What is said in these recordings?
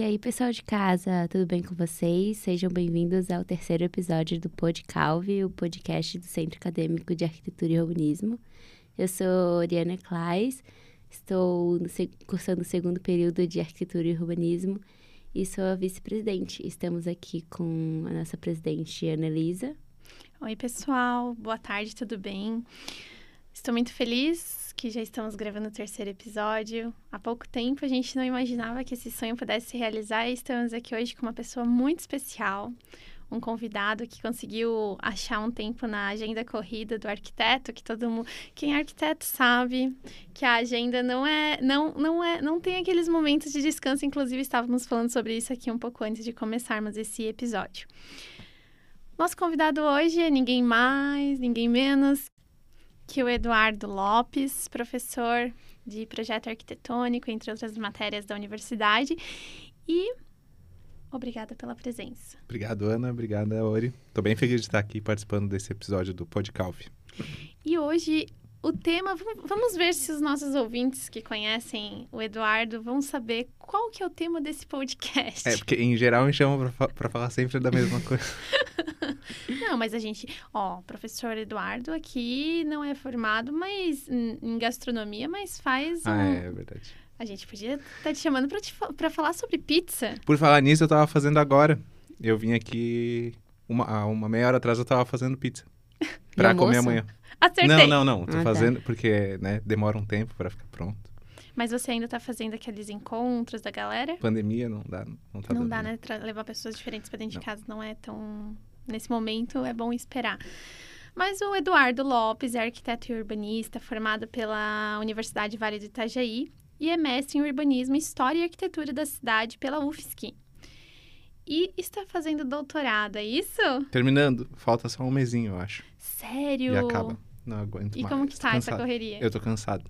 E aí, pessoal de casa, tudo bem com vocês? Sejam bem-vindos ao terceiro episódio do Podcalve, o podcast do Centro Acadêmico de Arquitetura e Urbanismo. Eu sou Oriana Klais, estou cursando o segundo período de Arquitetura e Urbanismo e sou a vice-presidente. Estamos aqui com a nossa presidente, Ana Elisa. Oi, pessoal, boa tarde, tudo bem? Estou muito feliz que já estamos gravando o terceiro episódio. Há pouco tempo a gente não imaginava que esse sonho pudesse se realizar e estamos aqui hoje com uma pessoa muito especial, um convidado que conseguiu achar um tempo na agenda corrida do arquiteto, que todo mundo, quem é arquiteto sabe que a agenda não é, não, não é, não tem aqueles momentos de descanso, inclusive estávamos falando sobre isso aqui um pouco antes de começarmos esse episódio. Nosso convidado hoje é ninguém mais, ninguém menos que o Eduardo Lopes, professor de projeto arquitetônico, entre outras matérias da universidade. E obrigada pela presença. Obrigado, Ana. Obrigada, Ori. Estou bem feliz de estar aqui participando desse episódio do Podcalve. E hoje o tema, vamos ver se os nossos ouvintes que conhecem o Eduardo vão saber qual que é o tema desse podcast. É, porque em geral me chamam para falar sempre da mesma coisa. não, mas a gente, ó, professor Eduardo aqui não é formado mas em gastronomia, mas faz um... Ah, é, é verdade. A gente podia estar tá te chamando para falar sobre pizza. Por falar nisso, eu estava fazendo agora. Eu vim aqui uma, uma meia hora atrás eu estava fazendo pizza. Para comer amanhã. Acertei. Não, não, não. Tô ah, tá. fazendo tá. porque, né, demora um tempo para ficar pronto. Mas você ainda tá fazendo aqueles encontros da galera? Pandemia não dá, não tá Não dando. dá, né? levar pessoas diferentes para dentro não. de casa não é tão... Nesse momento é bom esperar. Mas o Eduardo Lopes é arquiteto e urbanista, formado pela Universidade Vale do Itajaí e é mestre em urbanismo, história e arquitetura da cidade pela UFSC. E está fazendo doutorado, é isso? Terminando. Falta só um mesinho, eu acho. Sério? E acaba. Não aguento e mais. E como que tá essa correria? Eu tô cansado.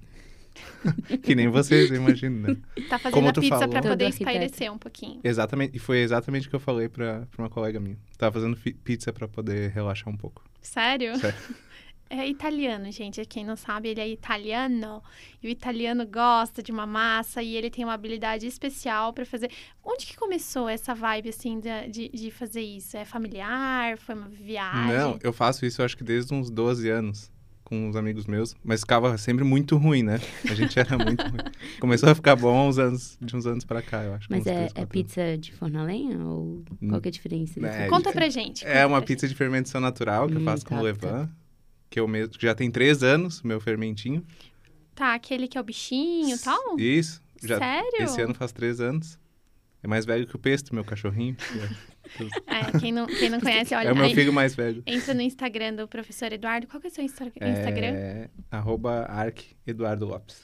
que nem vocês, imagino, né? Tá fazendo como a pizza falou... pra poder espairecer um pouquinho. Exatamente. E foi exatamente o que eu falei pra, pra uma colega minha. Tava fazendo pizza pra poder relaxar um pouco. Sério? Sério. É italiano, gente. Quem não sabe, ele é italiano. E o italiano gosta de uma massa e ele tem uma habilidade especial para fazer. Onde que começou essa vibe, assim, de, de fazer isso? É familiar? Foi uma viagem? Não, eu faço isso, acho que desde uns 12 anos com uns amigos meus, mas ficava sempre muito ruim, né? A gente era muito ruim. Começou a ficar bom uns anos, de uns anos pra cá, eu acho. Mas é, é pizza de forno a lenha? Ou qual que é a diferença? É, conta pra gente. Conta é uma pizza gente. de fermentação natural que hum, eu faço tá, com levain. Tá que eu mesmo, que já tem três anos, meu fermentinho. Tá, aquele que é o bichinho e tal? Isso. Já, Sério? Esse ano faz três anos. É mais velho que o Pesto, meu cachorrinho. é, quem não, quem não conhece, olha... É o meu filho mais velho. Entra no Instagram do professor Eduardo. Qual que é o seu Instagram? É arroba Eduardo Lopes.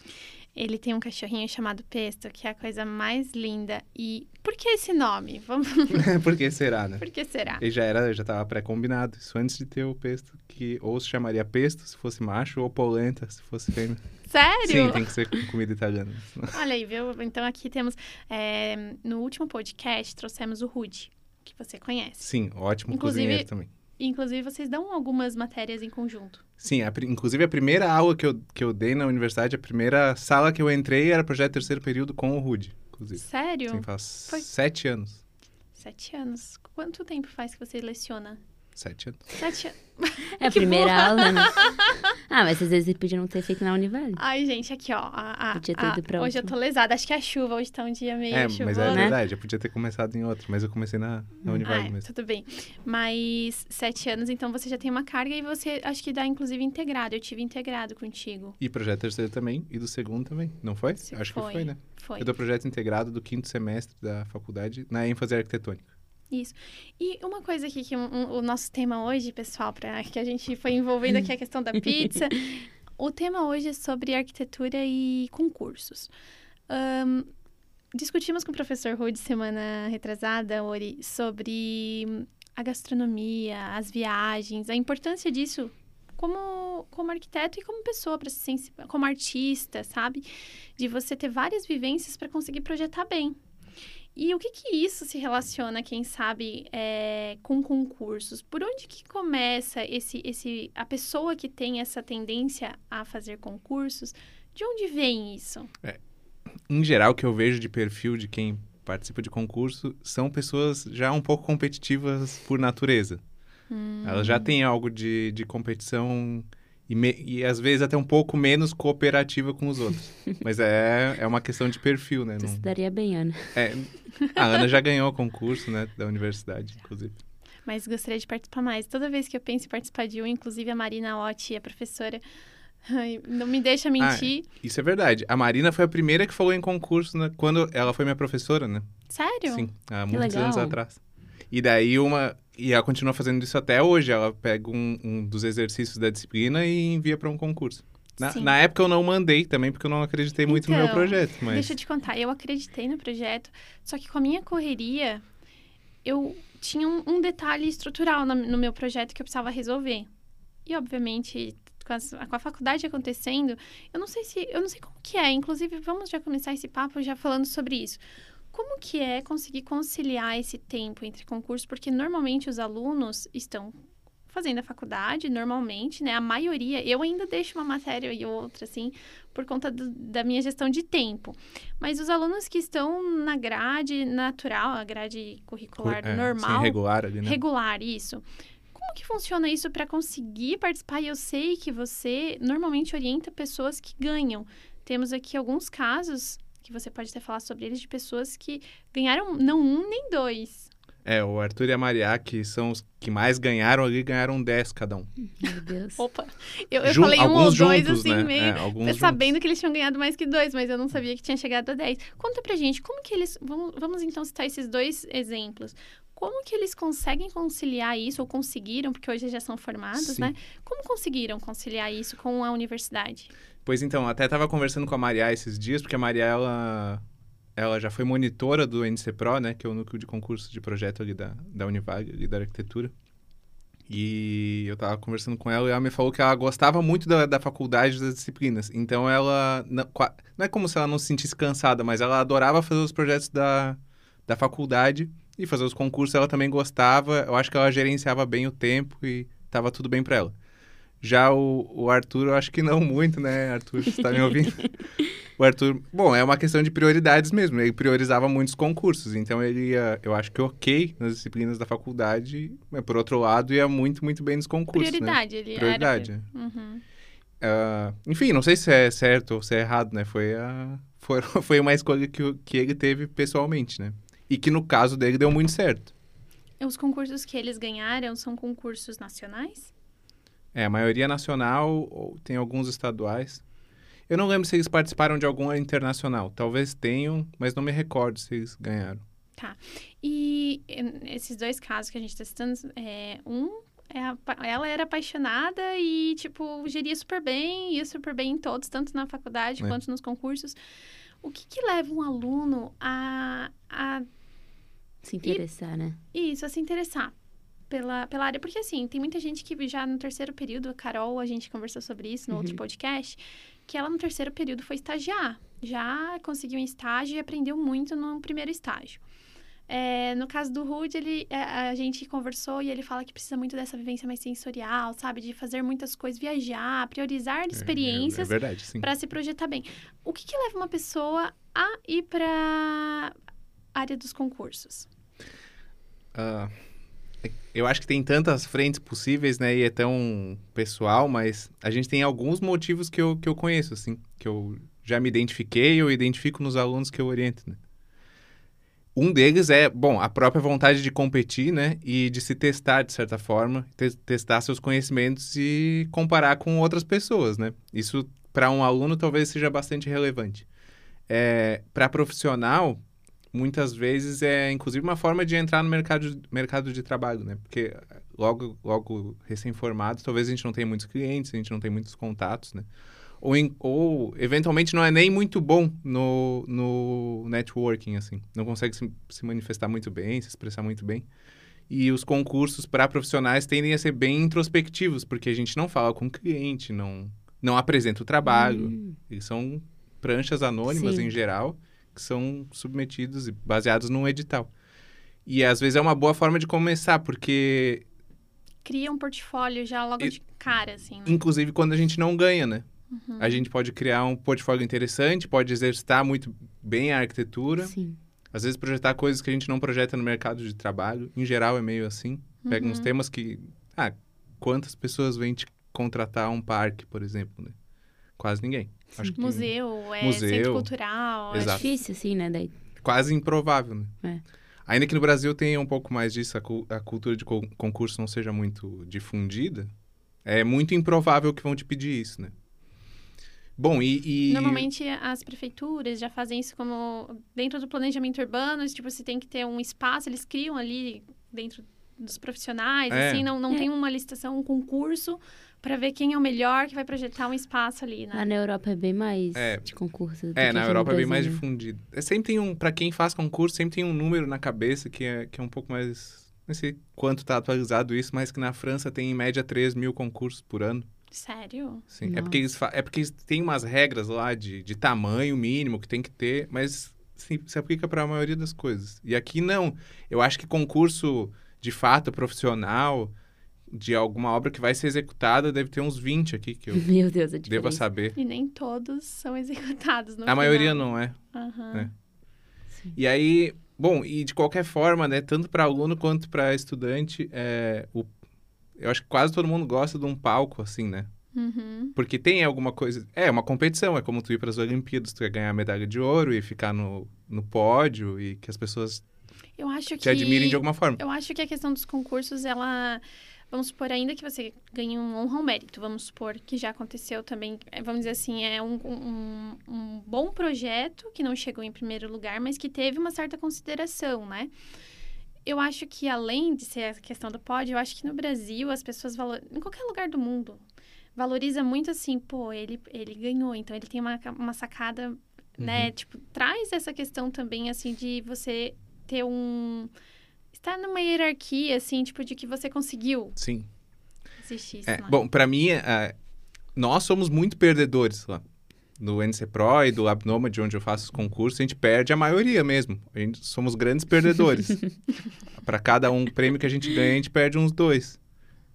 Ele tem um cachorrinho chamado Pesto, que é a coisa mais linda. E por que esse nome? Vamos... por que será, né? Por que será? Ele já era, já estava pré-combinado. Isso antes de ter o Pesto, que ou se chamaria Pesto se fosse macho, ou Polenta se fosse fêmea. Sério? Sim, tem que ser comida italiana. Olha aí, viu? Então aqui temos... É, no último podcast, trouxemos o Rude, que você conhece. Sim, ótimo Inclusive, cozinheiro também. Inclusive, vocês dão algumas matérias em conjunto. Sim, a, inclusive a primeira aula que eu, que eu dei na universidade, a primeira sala que eu entrei era projeto terceiro período com o Rude, inclusive. Sério? Sim, faz Foi... sete anos. Sete anos. Quanto tempo faz que você leciona? Sete anos. Sete anos. É a primeira aula, né? Ah, mas às vezes podia não ter feito na Univale. Ai, gente, aqui, ó. A, a, podia ter ido pra Hoje eu tô lesada. Acho que é a chuva. Hoje tá um dia meio É, chuvoso, mas é né? verdade. Eu podia ter começado em outro. Mas eu comecei na, na Univale ah, mesmo. Tudo bem. Mas sete anos, então você já tem uma carga. E você, acho que dá, inclusive, integrado. Eu tive integrado contigo. E projeto terceiro também. E do segundo também. Não foi? Se acho foi. que foi, né? Foi. Eu dou projeto integrado do quinto semestre da faculdade na ênfase arquitetônica. Isso. E uma coisa aqui que um, um, o nosso tema hoje, pessoal, para que a gente foi envolvendo aqui a questão da pizza. o tema hoje é sobre arquitetura e concursos. Um, discutimos com o professor Rude semana retrasada, Ori, sobre a gastronomia, as viagens, a importância disso como, como arquiteto e como pessoa, para se como artista, sabe? De você ter várias vivências para conseguir projetar bem. E o que que isso se relaciona, quem sabe, é, com concursos? Por onde que começa esse, esse, a pessoa que tem essa tendência a fazer concursos? De onde vem isso? É, em geral, o que eu vejo de perfil de quem participa de concurso são pessoas já um pouco competitivas por natureza. Hum. Elas já têm algo de, de competição e, me- e às vezes até um pouco menos cooperativa com os outros. Mas é, é uma questão de perfil, né? Não- se daria bem, Ana. é, a Ana já ganhou o concurso, né? Da universidade, inclusive. Mas gostaria de participar mais. Toda vez que eu penso em participar de um, inclusive a Marina Otti, a professora, ai, não me deixa mentir. Isso é verdade. A Marina foi a primeira que falou em concurso, né? Quando ela foi minha professora, né? Sério? Sim, há Que muitos anos legal. atrás. E daí uma. E ela continua fazendo isso até hoje. Ela pega um, um dos exercícios da disciplina e envia para um concurso. Na, na época eu não mandei também, porque eu não acreditei muito no meu Então, projeto. Mas Deixa eu te contar, eu acreditei no projeto, só que com a minha correria, eu tinha um, um detalhe estrutural na- no, meu projeto que eu precisava resolver. E, obviamente, com, as- com a faculdade acontecendo, eu não sei se. Eu não sei como que é. Inclusive, vamos já começar esse papo já falando sobre isso. Como que é conseguir conciliar esse tempo entre concursos? Porque normalmente os alunos estão fazendo a faculdade, normalmente, né? A maioria, eu ainda deixo uma matéria e outra, assim, por conta do- da minha gestão de tempo. Mas os alunos que estão na grade natural, a grade curricular é, normal, regular ali, né? regular, isso. Como que funciona isso para conseguir participar? E eu sei que você normalmente orienta pessoas que ganham. Temos aqui alguns casos que você pode até falar sobre eles de pessoas que ganharam não um nem dois. É, o Arthur e a Maria, que são os que mais ganharam ali, ganharam 10 cada um. Meu Deus. Opa, eu, eu Jun- falei um ou dois juntos, assim né? meio É, sabendo juntos. que eles tinham ganhado mais que dois, mas eu não sabia que tinha chegado a 10. Conta pra gente, como que eles. Vamos, vamos então citar esses dois exemplos. Como que eles conseguem conciliar isso, ou conseguiram, porque hoje já são formados, Sim. né? Como conseguiram conciliar isso com a universidade? Pois então, até tava conversando com a Maria esses dias, porque a Maria, ela, ela já foi monitora do NC Pro, né? Que é o núcleo de concurso de projeto ali da, da Univag, ali da arquitetura. E eu tava conversando com ela e ela me falou que ela gostava muito da, da faculdade das disciplinas. Então ela. Não, não é como se ela não se sentisse cansada, mas ela adorava fazer os projetos da, da faculdade e fazer os concursos ela também gostava. Eu acho que ela gerenciava bem o tempo e tava tudo bem pra ela. Já o, o Arthur, eu acho que não muito, né, Arthur? Você tá me ouvindo? o Arthur, bom, é uma questão de prioridades mesmo. Ele priorizava muitos concursos, então ele ia, eu acho que ok nas disciplinas da faculdade, mas por outro lado, ia muito, muito bem nos concursos, né? Prioridade, ele Prioridade. era. Uhum. Ah, enfim, não sei se é certo ou se é errado, né? Foi, a, foi, foi uma escolha que, que ele teve pessoalmente, né? E que no caso dele deu muito certo. Os concursos que eles ganharam são concursos nacionais? É, a maioria nacional, ou tem alguns estaduais. Eu não lembro se eles participaram de alguma internacional. Talvez tenham, mas não me recordo se eles ganharam. E eh, esses dois casos que a gente está citando, é, um, é ela era apaixonada e, tipo, geria super bem, ia super bem em todos, tanto na faculdade É. quanto nos concursos. O que, que leva um aluno a, a Se interessar, né? isso, a se interessar pela, pela área? Porque, assim, tem muita gente que já no terceiro período, a Carol, a gente conversou sobre isso no outro Uhum. podcast, que ela no terceiro período foi estagiar. Já conseguiu um estágio e aprendeu muito no primeiro estágio. É, no caso do Rude, ele, é, a gente conversou e ele fala que precisa muito dessa vivência mais sensorial, sabe? De fazer muitas coisas, viajar, priorizar É- É, experiências verdade, sim. para se projetar bem. O que, que leva uma pessoa a ir para área dos concursos? Ah, eu acho que tem tantas frentes possíveis, né? E é tão pessoal, mas a gente tem alguns motivos que eu, que eu conheço, assim. Que eu já me identifiquei, eu identifico nos alunos que eu oriento, né? Um deles é, bom, a própria vontade de competir, né? E de se testar, de certa forma. te- testar seus conhecimentos e comparar com outras pessoas, né? Isso, para um aluno, talvez seja bastante relevante. É, para profissional, muitas vezes é inclusive uma forma de entrar no mercado, mercado de trabalho, né? Porque logo, logo recém-formado, talvez a gente não tenha muitos clientes, a gente não tenha muitos contatos, né? Ou, em- ou eventualmente não é nem muito bom no, no networking, assim. Não consegue se, se manifestar muito bem, se expressar muito bem. E os concursos para profissionais tendem a ser bem introspectivos, porque a gente não fala com o cliente, não, não apresenta o trabalho. Hum, Eles são pranchas anônimas Sim. em geral, que são submetidos e baseados num edital. E às vezes é uma boa forma de começar, porque Cria um portfólio já logo E- de cara, assim, né? inclusive quando a gente não ganha, né? Uhum. A gente pode criar um portfólio interessante, pode exercitar muito bem a arquitetura sim. Às vezes projetar coisas que a gente não projeta no mercado de trabalho, em geral é meio assim. Pega uns Uhum. temas que, ah, quantas pessoas vêm te contratar um parque, por exemplo, né? Quase ninguém. Acho que Museu, é, Museu. centro cultural. é- É Exato. difícil, assim, né? Daí, quase improvável, né? É. Ainda que no Brasil tenha um pouco mais disso, a, cu- a cultura de co- concurso não seja muito difundida, é muito improvável que vão te pedir isso, né? Bom, e... e- Normalmente as prefeituras já fazem isso como dentro do planejamento urbano, tipo, se tem que ter um espaço, eles criam ali dentro dos profissionais, É. assim, não, não É. tem uma licitação, um concurso para ver quem é o melhor que vai projetar um espaço ali, lá né? na Europa é bem mais É. de concurso. do É, que na Europa é bem mais Brasil. difundido. É, sempre tem um, para quem faz concurso, sempre tem um número na cabeça que é, que é um pouco mais, não sei quanto tá atualizado isso, mas que na França tem em média 3 mil concursos por ano. Sério? Sim, é porque, eles fa- é porque eles têm umas regras lá de, de tamanho mínimo que tem que ter, mas sim, se aplica para a maioria das coisas. E aqui não. Eu acho que concurso de fato profissional de alguma obra que vai ser executada deve ter uns 20 aqui que eu Meu Deus, a deva diferença. saber. E nem todos são executados no A maioria final. não é. É. Sim. E aí, bom, e de qualquer forma, né, tanto para aluno quanto para estudante, é, o, eu acho que quase todo mundo gosta de um palco, assim, né? Uhum. Porque tem alguma coisa. É uma competição, é como tu ir para as Olimpíadas, tu quer ganhar a medalha de ouro e ficar no, no pódio e que as pessoas Eu acho que te admirem de alguma forma. Eu acho que a questão dos concursos, ela. Vamos supor, ainda que você ganhe um honra ou mérito, vamos supor que já aconteceu também, é, vamos dizer assim, é um, um, um bom projeto que não chegou em primeiro lugar, mas que teve uma certa consideração, né? Eu acho que além de ser a questão do pódio, eu acho que no Brasil as pessoas valorizam, em qualquer lugar do mundo, valoriza muito assim, pô, ele, ele ganhou, então ele tem uma, uma sacada, né? Tipo, traz essa questão também, assim, de você ter um estar numa hierarquia, assim, tipo, de que você conseguiu Sim. existir isso É, lá. bom, para mim, é, nós somos muito perdedores lá. No NC Pro e do Labnoma, de onde eu faço os concursos, a gente perde a maioria mesmo. A gente somos grandes perdedores. para cada um prêmio que a gente ganha, a gente perde uns dois.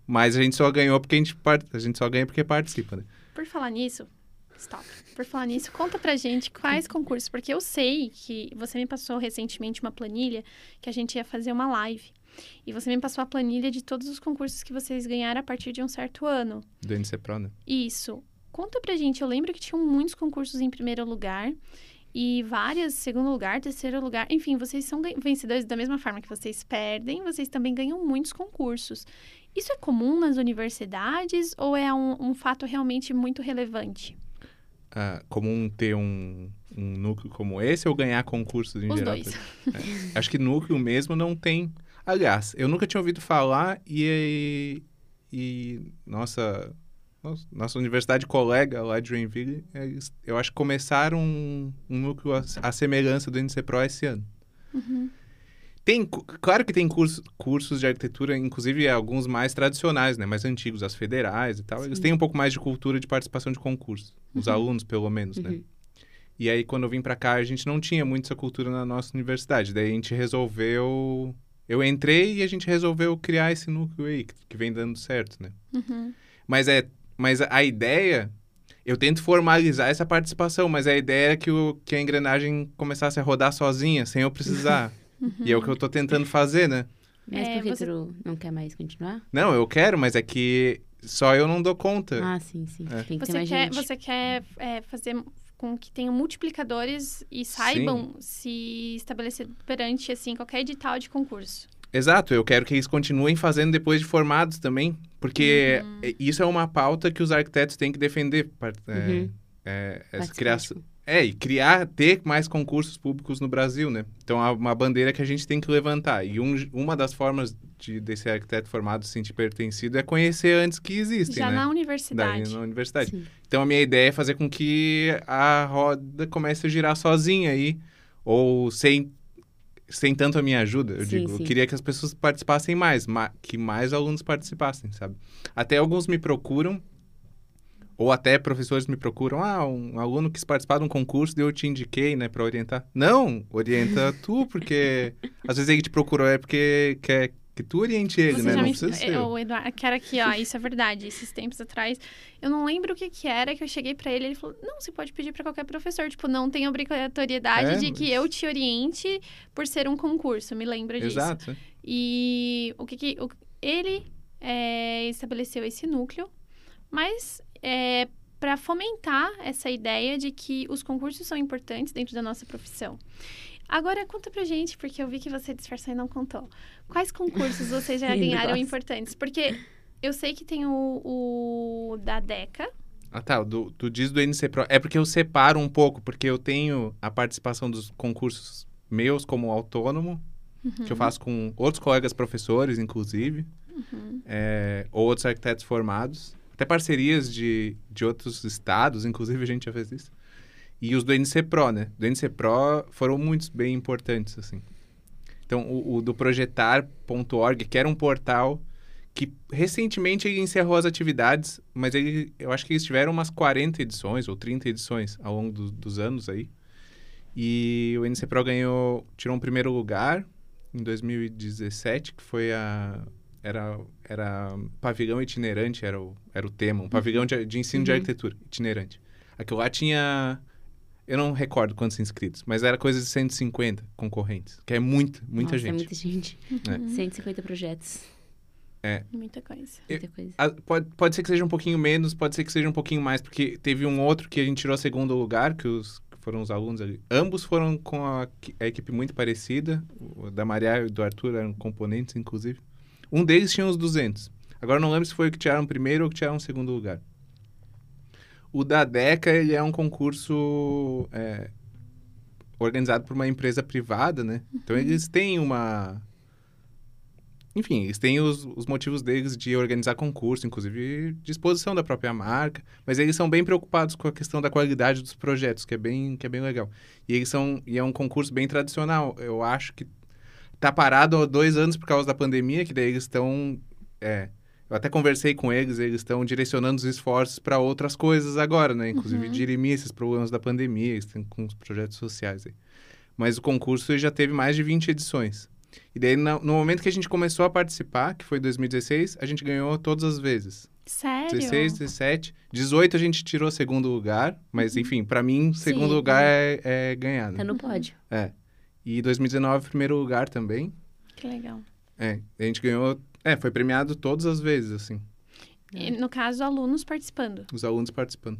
Mas a gente só ganhou porque a gente, par- a gente só ganha porque participa, né? Por falar nisso, stop. Por falar nisso, conta pra gente quais concursos, porque eu sei que você me passou recentemente uma planilha que a gente ia fazer uma live. E você me passou a planilha de todos os concursos que vocês ganharam a partir de um certo ano. Do NC Pro, né? Isso. Conta pra gente, eu lembro que tinham muitos concursos em primeiro lugar e várias segundo lugar, terceiro lugar. Enfim, vocês são vencedores da mesma forma que vocês perdem, vocês também ganham muitos concursos. Isso é comum nas universidades ou é um, um fato realmente muito relevante? Ah, comum ter um, um núcleo como esse ou ganhar concursos em Os geral? dois. É. Acho que núcleo mesmo não tem. Aliás, eu nunca tinha ouvido falar e, e nossa, nossa, universidade colega lá de Joinville, eles, eu acho que começaram um, um núcleo à, à semelhança do NC Pro esse ano. Uhum. Tem, claro que tem curso, cursos de arquitetura, inclusive alguns mais tradicionais, né? Mais antigos, as federais e tal. Eles Sim. têm um pouco mais de cultura de participação de concurso. Os Uhum. alunos, pelo menos, né? Uhum. E aí, quando eu vim pra cá, a gente não tinha muito essa cultura na nossa universidade. Daí a gente resolveu... Eu entrei e a gente resolveu criar esse núcleo aí, que, que vem dando certo, né? Uhum. Mas, é, mas a ideia... Eu tento formalizar essa participação, mas a ideia era que, o, que a engrenagem começasse a rodar sozinha, sem eu precisar. E é o que eu tô tentando fazer, né? Mas É, por que você- tu não quer mais continuar? Não, eu quero, mas é que só eu não dou conta. Ah, sim, sim. É. Tem que ter Você mais quer, gente. você quer é, fazer com que tenham multiplicadores e saibam se estabelecer perante assim qualquer edital de concurso. Exato, eu quero que eles continuem fazendo depois de formados também, porque Uhum. é- isso é uma pauta que os arquitetos têm que defender. é, Uhum. é, essa criação. É, e criar, ter mais concursos públicos no Brasil, né? Então, é uma bandeira que a gente tem que levantar. E um- uma das formas de, desse arquiteto formado se sentir pertencido é conhecer antes que existem, Já né? na Daí, universidade. na universidade. Sim. Então, a minha ideia é fazer com que a roda comece a girar sozinha aí, ou sem, sem tanto a minha ajuda. Eu Sim, digo, sim. eu queria que as pessoas participassem mais, ma- que mais alunos participassem, sabe? Até alguns me procuram, ou até professores me procuram, ah, um aluno quis participar de um concurso, daí eu te indiquei, né, para orientar. Não, orienta tu, porque às vezes ele te procurou é porque quer, Que tu oriente ele, Você né? Não me... precisa ser. eu, o Eduardo, que era aqui, ó, isso é verdade. Esses tempos atrás, eu não lembro o que que era que eu cheguei pra ele, ele falou: "Não, você pode pedir pra qualquer professor, tipo, não tem obrigatoriedade É, de que mas- eu te oriente por ser um concurso". Me lembra disso. Exato. E o que, que o- ele é, estabeleceu esse núcleo, mas é, para fomentar essa ideia de que os concursos são importantes dentro da nossa profissão. Agora conta pra gente, porque eu vi que você disfarçou e não contou. Quais concursos vocês já ganharam importantes? Porque eu sei que tem o, o da DECA. Ah, tá. Do, tu diz do NC Pro. É porque eu separo um pouco, porque eu tenho a participação dos concursos meus como autônomo, que eu faço com outros colegas professores, inclusive, é, ou outros arquitetos formados. Até parcerias de, de outros estados, inclusive a gente já fez isso. E os do NC Pro, né? Do NC Pro foram muitos bem importantes, assim. Então, o, o do projetar.org, que era um portal que recentemente ele encerrou as atividades, mas ele, eu acho que eles tiveram umas 40 edições ou 30 edições ao longo do- dos anos aí. E o NC Pro ganhou, tirou um primeiro lugar em 2017, que foi a era era pavilhão itinerante era o, era o tema, um pavilhão de, de ensino de Uhum. arquitetura itinerante. Aquilo lá tinha eu não recordo quantos inscritos, mas era coisa de 150 concorrentes, que é muita, muita Nossa, gente. É muita gente. É. 150 projetos. Muita coisa. Eu- Muita coisa. Ah, pode, pode ser que seja um pouquinho menos, pode ser que seja um pouquinho mais, porque teve um outro que a gente tirou segundo lugar, que, os, que foram os alunos ali. Ambos foram com a, a equipe muito parecida, o da Maria e do Arthur eram componentes, inclusive. Um deles tinha uns 200. Agora não lembro se foi o que tiraram primeiro ou o que tiraram segundo lugar. O da DECA, ele é um concurso é, organizado por uma empresa privada, né? Então eles têm uma... Enfim, eles têm os, os motivos deles de organizar concurso, inclusive disposição da própria marca, mas eles são bem preocupados com a questão da qualidade dos projetos, que é bem, que é bem legal. E eles são e é um concurso bem tradicional. Eu acho que tá parado há dois anos por causa da pandemia, que daí eles estão é, eu até conversei com eles, eles estão direcionando os esforços para outras coisas agora, né? Inclusive Uhum. dirimir esses problemas da pandemia, eles têm com os projetos sociais aí. Mas o concurso já teve mais de 20 edições. E daí, no momento que a gente começou a participar, que foi 2016, a gente ganhou todas as vezes. Sério? 16, 17, 18 a gente tirou segundo lugar, mas enfim, para mim, segundo Sim, lugar é, é ganhar, né? Tá no pódio. É. E 2019, primeiro lugar também. Que legal. É, a gente ganhou. É, foi premiado todas as vezes, assim, E, no caso, alunos participando. os alunos participando.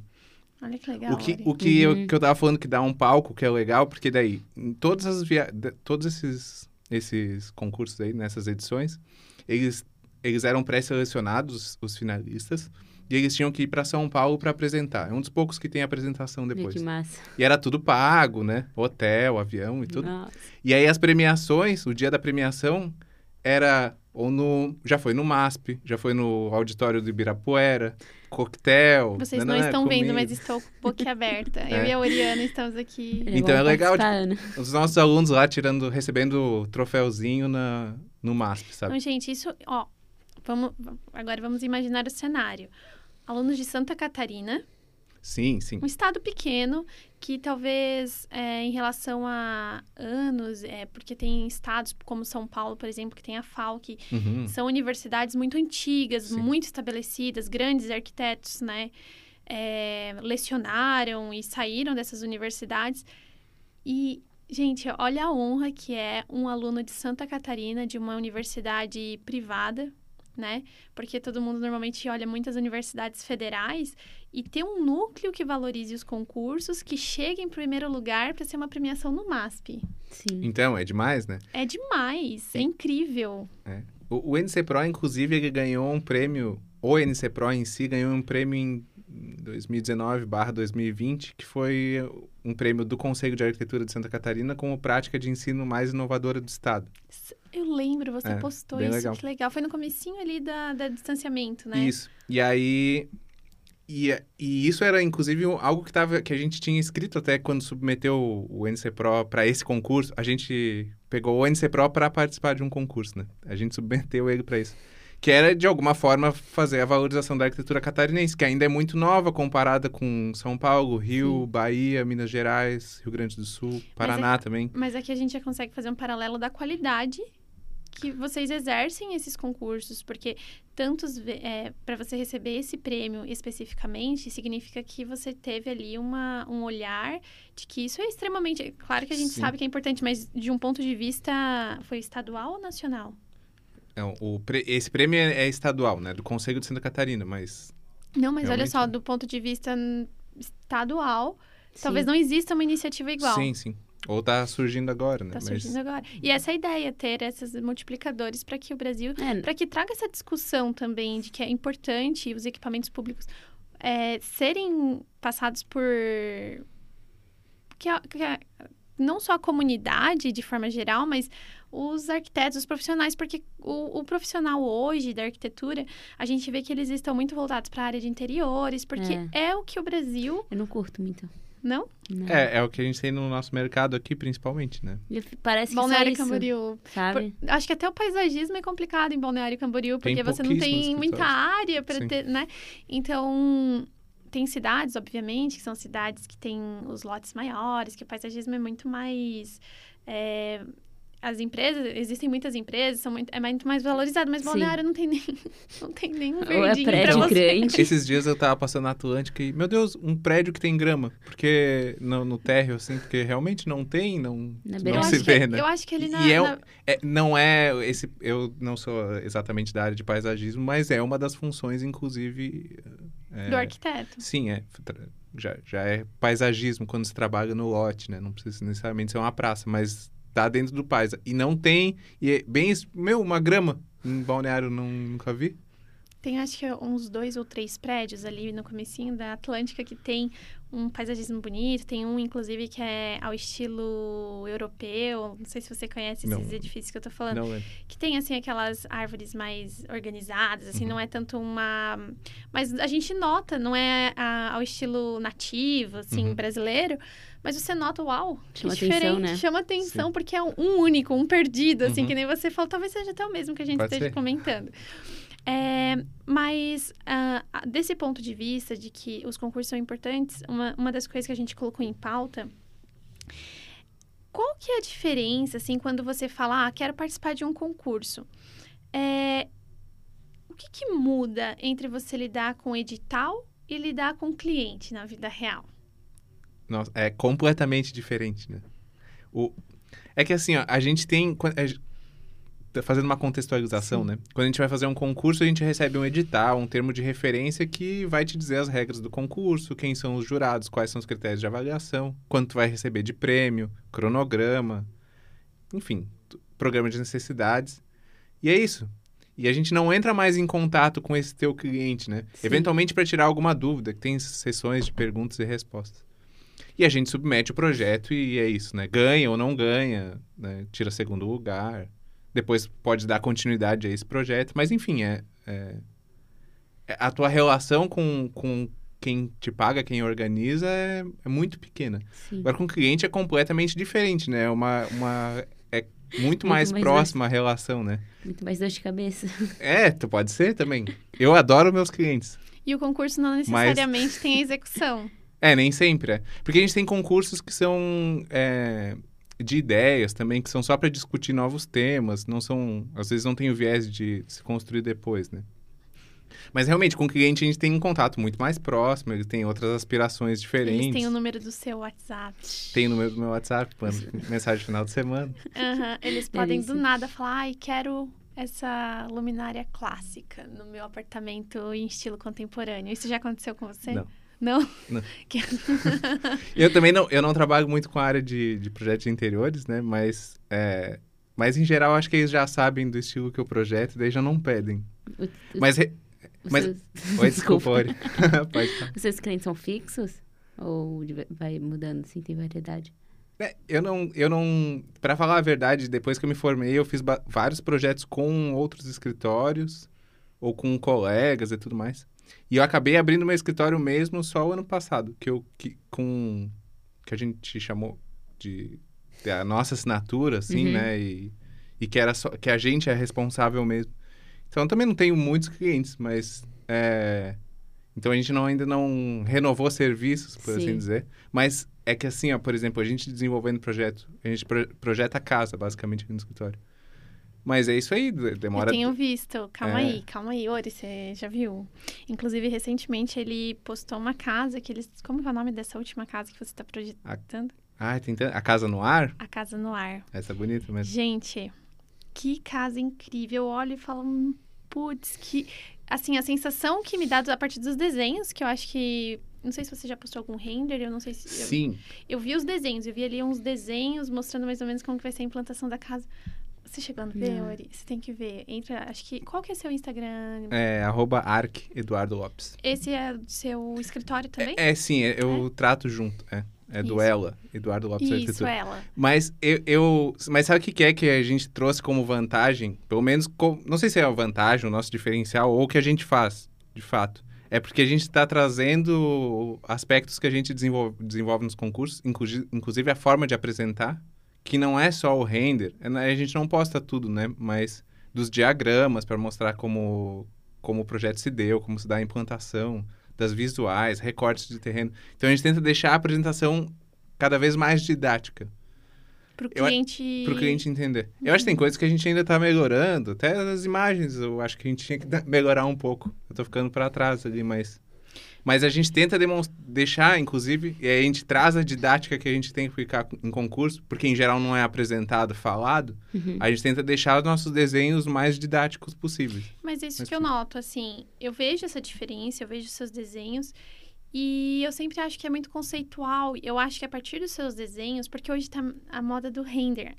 Olha que legal. o que, o que, Uhum. eu, que eu tava falando que dá um palco, que é legal, porque daí, em todas as via... todos esses, esses concursos aí, nessas edições, eles, eles eram pré-selecionados, os finalistas, e eles tinham que ir para São Paulo para apresentar. É um dos poucos que tem apresentação depois. Que massa. E era tudo pago, né? Hotel, avião e tudo. Nossa. E aí as premiações, o dia da premiação era ou no, já foi no MASP, já foi no auditório do Ibirapuera, coquetel, Vocês não nananã, estão vendo, comida. mas estou boquiaberta. Eu É. e a Oriana estamos aqui. Então é legal, Ana. Os nossos alunos lá tirando, recebendo troféuzinho na, no MASP, sabe? Então, gente, isso, ó, vamos, agora vamos imaginar o cenário. Alunos de Santa Catarina, Sim, sim. um estado pequeno que talvez é, em relação a anos, é, porque tem estados como São Paulo, por exemplo, que tem a FAO, que Uhum. são universidades muito antigas, Sim. muito estabelecidas, grandes arquitetos, né? é, lecionaram e saíram dessas universidades. E, gente, olha a honra que é um aluno de Santa Catarina, de uma universidade privada, né? Porque todo mundo normalmente olha muitas universidades federais e ter um núcleo que valorize os concursos, que chegue em primeiro lugar para ser uma premiação no MASP. Sim. Então, é demais, né? É demais, é incrível. O, o NC Pro, inclusive, ele ganhou um prêmio, o NC Pro em si ganhou um prêmio em 2019/2020, que foi um prêmio do Conselho de Arquitetura de Santa Catarina como prática de ensino mais inovadora do estado. Eu lembro, você É, postou isso, legal. que legal. Foi no comecinho ali da, da distanciamento, né? Isso. E aí. E, e isso era, inclusive, algo que, tava, que a gente tinha escrito até quando submeteu o, o NC Pro para esse concurso. A gente pegou o NC Pro para participar de um concurso, né? A gente submeteu ele para isso. Que era, de alguma forma, fazer a valorização da arquitetura catarinense, que ainda é muito nova comparada com São Paulo, Rio, Sim. Bahia, Minas Gerais, Rio Grande do Sul, Paraná também. Mas aqui a gente já consegue fazer um paralelo da qualidade que vocês exercem esses concursos, porque tantos é, para você receber esse prêmio especificamente significa que você teve ali uma, um olhar de que isso é extremamente claro que a gente Sim. sabe que é importante, mas de um ponto de vista foi estadual ou nacional? Não, o, esse prêmio é, é estadual, né, do Conselho de Santa Catarina, mas não, mas olha só, do ponto de vista estadual, sim. talvez não exista uma iniciativa igual. Sim, sim. Ou está surgindo agora, né? Está surgindo Mas... agora. E essa é ideia, ter esses multiplicadores para que o Brasil... É. Para que traga essa discussão também de que é importante os equipamentos públicos é, serem passados por... Que, que não só a comunidade, de forma geral, mas os arquitetos, os profissionais, porque o, o, profissional hoje da arquitetura, a gente vê que eles estão muito voltados para a área de interiores, porque é. é o que o Brasil... Eu não curto muito. Não? Não. É, é o que a gente tem no nosso mercado aqui, principalmente, né? Parece que Balneário só Camboriú. Sabe? Por, acho que até o paisagismo é complicado em Balneário Camboriú, porque você não tem muita área para ter, né? Então, tem cidades, obviamente, que são cidades que têm os lotes maiores, que o paisagismo é muito mais... É, as empresas, existem muitas empresas, são muito, é muito mais valorizado, mas balneário não tem nem não tem nenhum verdinho Ou é prédio grande. Esses dias eu tava passando na Atlântica e, meu Deus, um prédio que tem grama, porque no, no térreo, assim, porque realmente não tem, não, não se vê, que, né? Eu acho que ele na, e é, na... é, não é esse, eu não sou exatamente da área de paisagismo, mas é uma das funções, inclusive... É, Do arquiteto. Sim, é já, já é paisagismo quando se trabalha no lote, né? Não precisa necessariamente ser uma praça, mas tá dentro do Paisa. E não tem. E é bem. Meu, uma grama. Em balneário não, nunca vi. Tem acho que uns dois ou três prédios ali no comecinho da Atlântica que tem um paisagismo bonito. Tem um, inclusive, que é ao estilo europeu. Não sei se você conhece esses não. edifícios que eu tô falando. Não é. Que tem, assim, aquelas árvores mais organizadas, assim, uhum. não é tanto uma... Mas a gente nota, não é a, ao estilo nativo, assim, uhum. brasileiro. Mas você nota, uau, chama diferente. Atenção, né? Chama atenção, Sim. porque é um, único, um perdido, assim, uhum. que nem você falou. Talvez seja até o mesmo que a gente Pode esteja ser. comentando. É, mas, uh, desse ponto de vista de que os concursos são importantes, uma, uma das coisas que a gente colocou em pauta qual que é a diferença, assim, quando você fala, ah, quero participar de um concurso? É, o que, que muda entre você lidar com edital e lidar com cliente na vida real? Nossa, é completamente diferente, né? O... É que assim, ó, a gente tem fazendo uma contextualização, Sim. né? Quando a gente vai fazer um concurso, a gente recebe um edital, um termo de referência que vai te dizer as regras do concurso, quem são os jurados, quais são os critérios de avaliação, quanto vai receber de prêmio, cronograma, enfim, programa de necessidades. E é isso. E a gente não entra mais em contato com esse teu cliente, né? Sim. Eventualmente para tirar alguma dúvida, que tem sessões de perguntas e respostas. E a gente submete o projeto e é isso, né? Ganha ou não ganha, né? tira segundo lugar, depois pode dar continuidade a esse projeto, mas enfim, é, é, é, a tua relação com, com quem te paga, quem organiza, é, é muito pequena. Sim. Agora, com o cliente é completamente diferente, né? Uma, uma, é muito, muito mais, mais próxima dois... a relação, né? Muito mais dor de cabeça. É, tu pode ser também. Eu adoro meus clientes. E o concurso não necessariamente mas... tem a execução. É, nem sempre. É. Porque a gente tem concursos que são é, de ideias também, que são só para discutir novos temas, não são, às vezes não tem o viés de se construir depois, né? Mas realmente, com o cliente a gente tem um contato muito mais próximo, ele tem outras aspirações diferentes. Eles têm o número do seu WhatsApp. Tem o número do meu WhatsApp, mensagem final de semana. Uhum. Eles podem do nada falar, ai, quero essa luminária clássica no meu apartamento em estilo contemporâneo. Isso já aconteceu com você? Não. Não? não. eu também não, eu não trabalho muito com a área de, de projetos de interiores, né? Mas, é, mas em geral acho que eles já sabem do estilo que eu projeto, daí já não pedem. O, mas, re, mas seus... Oi, desculpa, Ori. Os seus clientes são fixos? Ou vai mudando, assim, tem variedade? É, eu não, eu não, para falar a verdade, depois que eu me formei, eu fiz vários projetos com outros escritórios ou com colegas e tudo mais. E eu acabei abrindo meu escritório mesmo só o ano passado, que eu que, com que a gente chamou de, de a nossa assinatura, assim, uhum. né? E, e que era só que a gente é responsável mesmo. Então eu também não tenho muitos clientes, mas é, então a gente não, ainda não renovou serviços, por assim Sim. assim dizer. Mas é que assim, ó, por exemplo, a gente desenvolvendo projeto, a gente pro, projeta a casa, basicamente, no escritório. Mas é isso aí, de- demora. Eu tenho visto. Calma É. aí, calma aí. Ori, você já viu? Inclusive, recentemente ele postou uma casa que eles. Como é o nome dessa última casa que você está projetando? Ah, tem tan- a casa no ar? A Casa no Ar. Essa é bonita mesmo. Gente, que casa incrível. Eu olho e falo, "Hum, putz, que. Assim, a sensação que me dá a partir dos desenhos, que eu acho que. Não sei se você já postou algum render, eu não sei se. eu- Sim. Eu vi os desenhos, eu vi ali uns desenhos mostrando mais ou menos como que vai ser a implantação da casa. Você chegou. Ori? Você tem que ver. Entra, acho que. Qual que é seu Instagram? É arroba arc Eduardo Lopes. Esse é do seu escritório também? É, é, sim, é- eu trato junto. É, é do Isso. Ela, Eduardo Lopes Isso, Arquitetura. ela. Mas eu, eu- Mas sabe o que é que a gente trouxe como vantagem? Pelo menos, co- não sei se é a vantagem, o nosso diferencial, ou o que a gente faz, de fato. É porque a gente está trazendo aspectos que a gente desenvolve, desenvolve nos concursos, inclusi- inclusive a forma de apresentar, que não é só o render. é, né, A gente não posta tudo, né? Mas dos diagramas para mostrar como, como o projeto se deu, como se dá a implantação, das visuais, recortes de terreno. Então a gente tenta deixar a apresentação cada vez mais didática cliente. para o cliente entender. Eu acho que tem coisas que a gente ainda está melhorando, até as imagens, eu acho que a gente tinha que melhorar um pouco. Eu tô ficando para trás ali, mas mas a gente tenta deixar, inclusive, e aí a gente traz a didática que a gente tem que ficar em concurso, porque em geral não é apresentado, falado. Uhum. A gente tenta deixar os nossos desenhos mais didáticos possíveis. Mas isso Mas que eu noto, assim, eu vejo essa diferença, eu vejo seus desenhos e eu sempre acho que é muito conceitual. Eu acho que a partir dos seus desenhos, porque hoje tá a moda do render,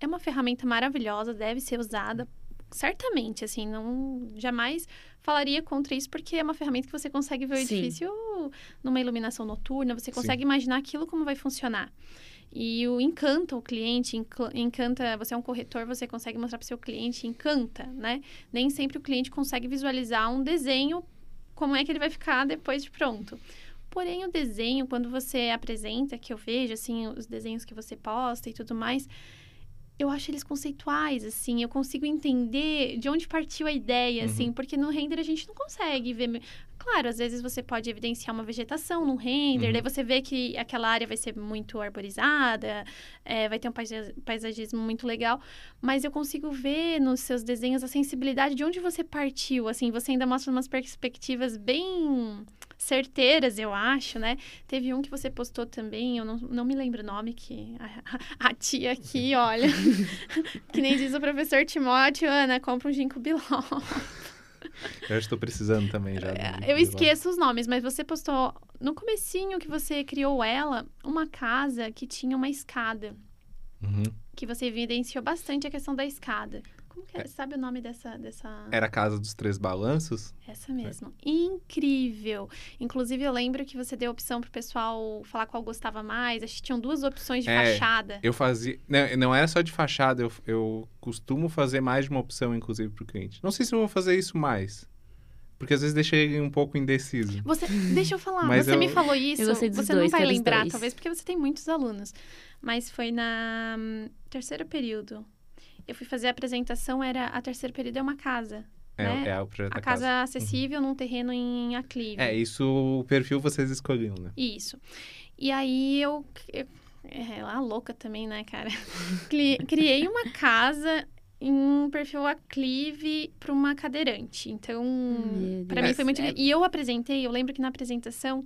é uma ferramenta maravilhosa, deve ser usada certamente, assim, não jamais falaria contra isso, porque é uma ferramenta que você consegue ver o Sim. edifício numa iluminação noturna, você Sim. consegue imaginar aquilo como vai funcionar. E o encanta o cliente, enca- encanta, você é um corretor, você consegue mostrar para o seu cliente, encanta, né? Nem sempre o cliente consegue visualizar um desenho, como é que ele vai ficar depois de pronto. Porém, o desenho, quando você apresenta, que eu vejo, assim, os desenhos que você posta e tudo mais, eu acho eles conceituais, assim, eu consigo entender de onde partiu a ideia, Uhum. assim, porque no render a gente não consegue ver. Claro, às vezes você pode evidenciar uma vegetação num render, Uhum. daí você vê que aquela área vai ser muito arborizada, é, vai ter um paisa- paisagismo muito legal, mas eu consigo ver nos seus desenhos a sensibilidade de onde você partiu, assim, você ainda mostra umas perspectivas bem certeiras, eu acho, né? Teve um que você postou também, eu não, não me lembro o nome, que a, a tia aqui, olha, que nem diz o professor Timóteo, Ana, compra um ginkgo biloba. Eu estou precisando também já. É, Eu esqueço os nomes, mas você postou no comecinho que você criou ela, uma casa que tinha uma escada, Uhum. que você evidenciou bastante a questão da escada. Como que é? Sabe o nome dessa dessa Era a casa dos três balanços? essa mesmo? Incrível. Inclusive eu lembro que você deu opção pro pessoal falar qual gostava mais. Acho que tinham duas opções de É, fachada. Eu fazia. Não, não era só de fachada, eu, eu costumo fazer mais de uma opção, inclusive, para o cliente. Não sei se eu vou fazer isso mais. Porque às vezes deixei ele um pouco indeciso. Você, deixa eu falar, Mas você eu- me falou isso, Eu gostei dos você dois, não vai lembrar, dois. talvez porque você tem muitos alunos. Mas foi na hum, terceiro período. Eu fui fazer a apresentação, era a terceiro período é uma casa. É, né? é o projeto A da casa, casa. acessível num terreno em aclive. É, isso o perfil vocês escolhiam, né? Isso. E aí eu. eu é, ela é louca também, né, cara? Cri- Criei uma casa em um perfil aclive para uma cadeirante. Então, para mim foi muito. É- E eu apresentei, eu lembro que na apresentação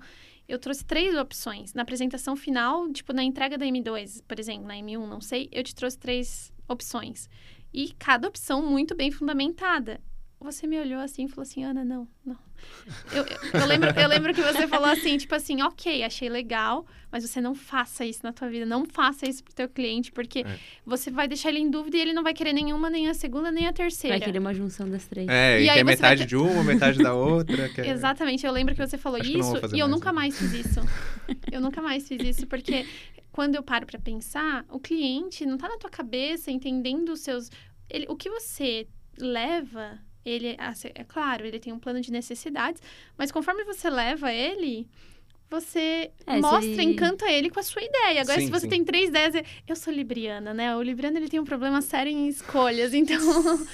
eu trouxe três opções. Na apresentação final, tipo na entrega da M2, por exemplo, na M1, não sei, eu te trouxe três opções. E cada opção muito bem fundamentada. Você me olhou assim e falou assim, Ana, não, não. Eu, eu, eu lembro, eu lembro que você falou assim, tipo assim, ok, achei legal, mas você não faça isso na tua vida, não faça isso pro teu cliente, porque É. você vai deixar ele em dúvida e ele não vai querer nenhuma, nem a segunda, nem a terceira. Vai querer uma junção das três. É, E e, aí que você vai metade ter- de uma, metade da outra. que é- Exatamente, eu lembro que você falou Acho isso e eu mais, nunca né? mais fiz isso. eu nunca mais fiz isso, porque quando eu paro pra pensar, o cliente não tá na tua cabeça entendendo os seus. Ele, o que você leva, ele. É claro, ele tem um plano de necessidades, mas conforme você leva ele. Você É, mostra, ele- encanta ele com a sua ideia. Agora, Sim, se você sim. tem três ideias, é- eu sou libriana, né? O libriano ele tem um problema sério em escolhas, então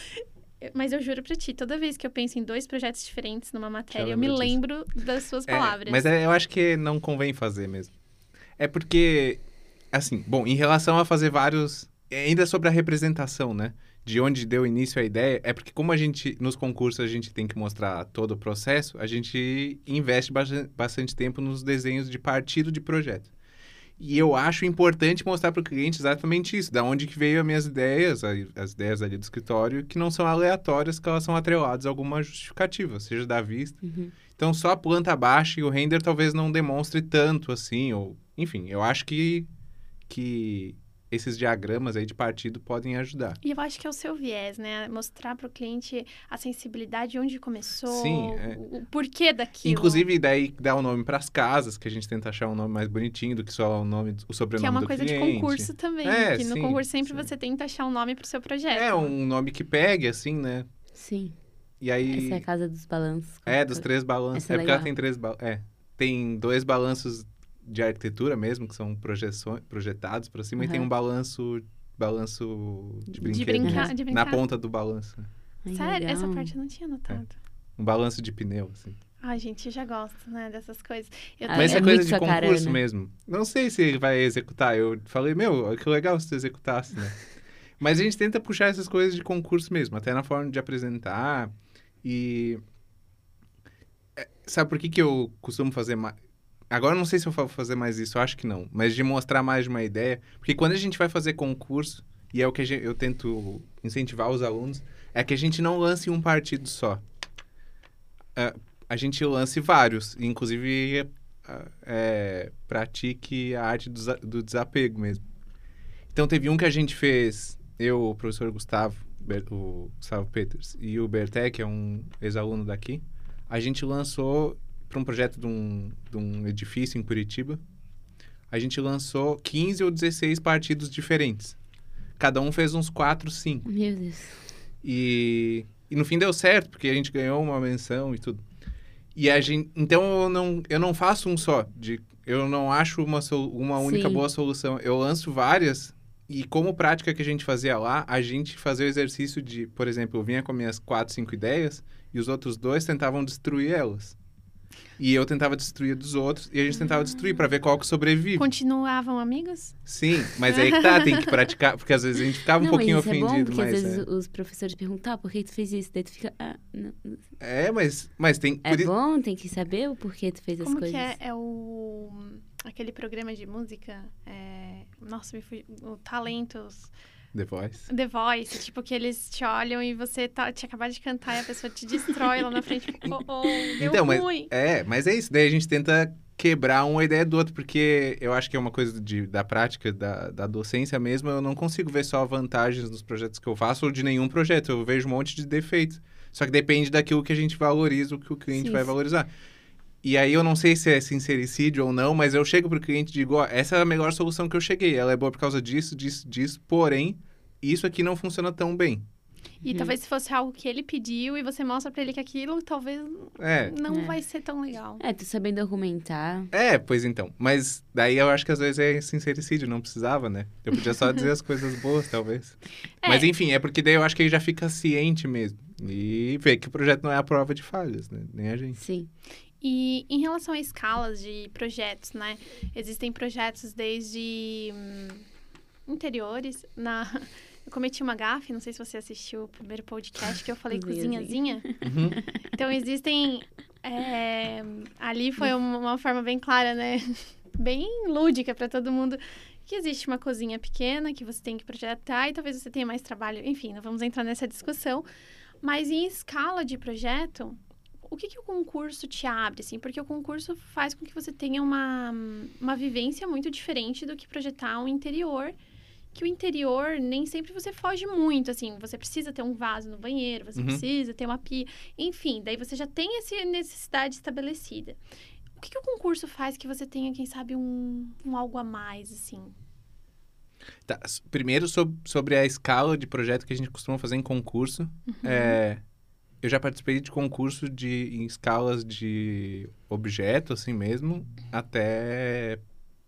Mas eu juro pra ti, toda vez que eu penso em dois projetos diferentes numa matéria, eu me lembra disso. lembro das suas É, palavras. mas é- eu acho que não convém fazer mesmo. É porque, assim, bom, em relação a fazer vários. é Ainda sobre a representação, né? de onde deu início a ideia, é porque como a gente, nos concursos, a gente tem que mostrar todo o processo, a gente investe bastante tempo nos desenhos de partido de projeto. E eu acho importante mostrar para o cliente exatamente isso, da onde que veio as minhas ideias, as ideias ali do escritório, que não são aleatórias, que elas são atreladas a alguma justificativa, seja da vista. Uhum. Então, só a planta baixa e o render talvez não demonstre tanto assim, ou... Enfim, eu acho que, que esses diagramas aí de partido podem ajudar. E eu acho que é o seu viés, né? Mostrar para o cliente a sensibilidade onde começou, Sim, é. o porquê daquilo. Inclusive, daí dá o um nome para as casas, que a gente tenta achar um nome mais bonitinho do que só o nome, o sobrenome Que é uma do coisa cliente. de concurso também. É, que no sim, concurso sempre sim. você tenta achar um nome para o seu projeto. É, um nome que pegue, assim, né? Sim. E aí... Essa é a casa dos balanços. É, dos três balanços. É É porque ela tem três balanços. É. Tem dois balanços de arquitetura mesmo, que são projeções, projetados para cima, e tem um balanço, balanço de De brinquedo. brincar, mesmo, de Na brincar. ponta do balanço. Ai, Sério? Essa parte eu não tinha notado. Um balanço de pneu, assim. Ai, gente, eu já gosto, né, dessas coisas. Eu Ah, Mas é é coisa de sua cara, concurso né? mesmo. Não sei se ele vai executar. Eu falei, meu, que legal se tu executasse, né? Mas a gente tenta puxar essas coisas de concurso mesmo, até na forma de apresentar. E. É, Sabe por que, que eu costumo fazer mais. Agora não sei se eu vou fazer mais isso, acho que não. Mas de mostrar mais de uma ideia. Porque quando a gente vai fazer concurso, e é o que gente- eu tento incentivar os alunos, é que a gente não lance um partido só. Ah, a gente lance vários, inclusive ah, é, pratique a arte do, do desapego mesmo. Então teve um que a gente fez, eu, o professor Gustavo, o Gustavo Peters, e o Bertek, que é um ex-aluno daqui, a gente lançou para um projeto de um, de um edifício em Curitiba, a gente lançou 15 ou 16 partidos diferentes. Cada um fez uns 4, 5. Meu Deus. E, e no fim deu certo, porque a gente ganhou uma menção e tudo. E a gente, então eu não, eu não faço um só. De, eu não acho uma, uma única Sim. boa solução. Eu lanço várias. E como prática que a gente fazia lá, a gente fazia o exercício de, por exemplo, eu vinha com minhas quatro, cinco ideias e os outros dois tentavam destruir elas. E eu tentava destruir dos outros e a gente tentava destruir para ver qual que sobrevive. Continuavam amigos? Sim, mas aí que tá, tem que praticar, porque às vezes a gente ficava um não, pouquinho mas isso é bom, ofendido, porque mas às vezes é. os professores perguntam, ah, por que tu fez isso? Daí tu fica, ah, não. É, mas, mas tem. É por i- bom, tem que saber o porquê tu fez as Como coisas. que é? É o... Aquele programa de música? É... Nossa, me. O Talentos. The Voice. The Voice. Tipo, que eles te olham e você tá, tinha acabado de cantar e a pessoa te destrói lá na frente. Oh, oh, deu Então, mas- ruim. É, mas é isso. Daí a gente tenta quebrar uma ideia do outro, porque eu acho que é uma coisa de, da prática, da, da docência mesmo. Eu não consigo ver só vantagens nos projetos que eu faço ou de nenhum projeto. Eu vejo um monte de defeitos. Só que depende daquilo que a gente valoriza, o que o cliente Sim, vai valorizar. E aí eu não sei se é sincericídio ou não, mas eu chego pro cliente e digo, ó, essa é a melhor solução que eu cheguei. Ela é boa por causa disso, disso, disso, porém, isso aqui não funciona tão bem. E Uhum. talvez se fosse algo que ele pediu e você mostra pra ele que aquilo talvez É, não É. vai ser tão legal. É, tu sabendo argumentar. É, pois então. Mas daí eu acho que às vezes é sincericídio, não precisava, né? Eu podia só dizer as coisas boas, talvez. É. Mas enfim, é porque daí eu acho que ele já fica ciente mesmo. E vê que o projeto não é a prova de falhas, né? Nem a gente. Sim. E em relação a escalas de projetos, né? Existem projetos desde hum, interiores. Na... Eu cometi uma gafe, não sei se você assistiu o primeiro podcast que eu falei cozinhazinha. Uhum. Então existem. é, Ali foi uma, uma forma bem clara, né? Bem lúdica para todo mundo. Que existe uma cozinha pequena que você tem que projetar e talvez você tenha mais trabalho. Enfim, não vamos entrar nessa discussão. Mas em escala de projeto, o que, que o concurso te abre, assim? Porque o concurso faz com que você tenha uma, uma vivência muito diferente do que projetar um interior. Que o interior, nem sempre você foge muito, assim. Você precisa ter um vaso no banheiro, você Uhum. precisa ter uma pia. Enfim, daí você já tem essa necessidade estabelecida. O que, que o concurso faz que você tenha, quem sabe, um, um algo a mais, assim? Tá, Primeiro, sob- sobre a escala de projeto que a gente costuma fazer em concurso. É, eu já participei de concurso de, em escalas de objeto, assim mesmo, até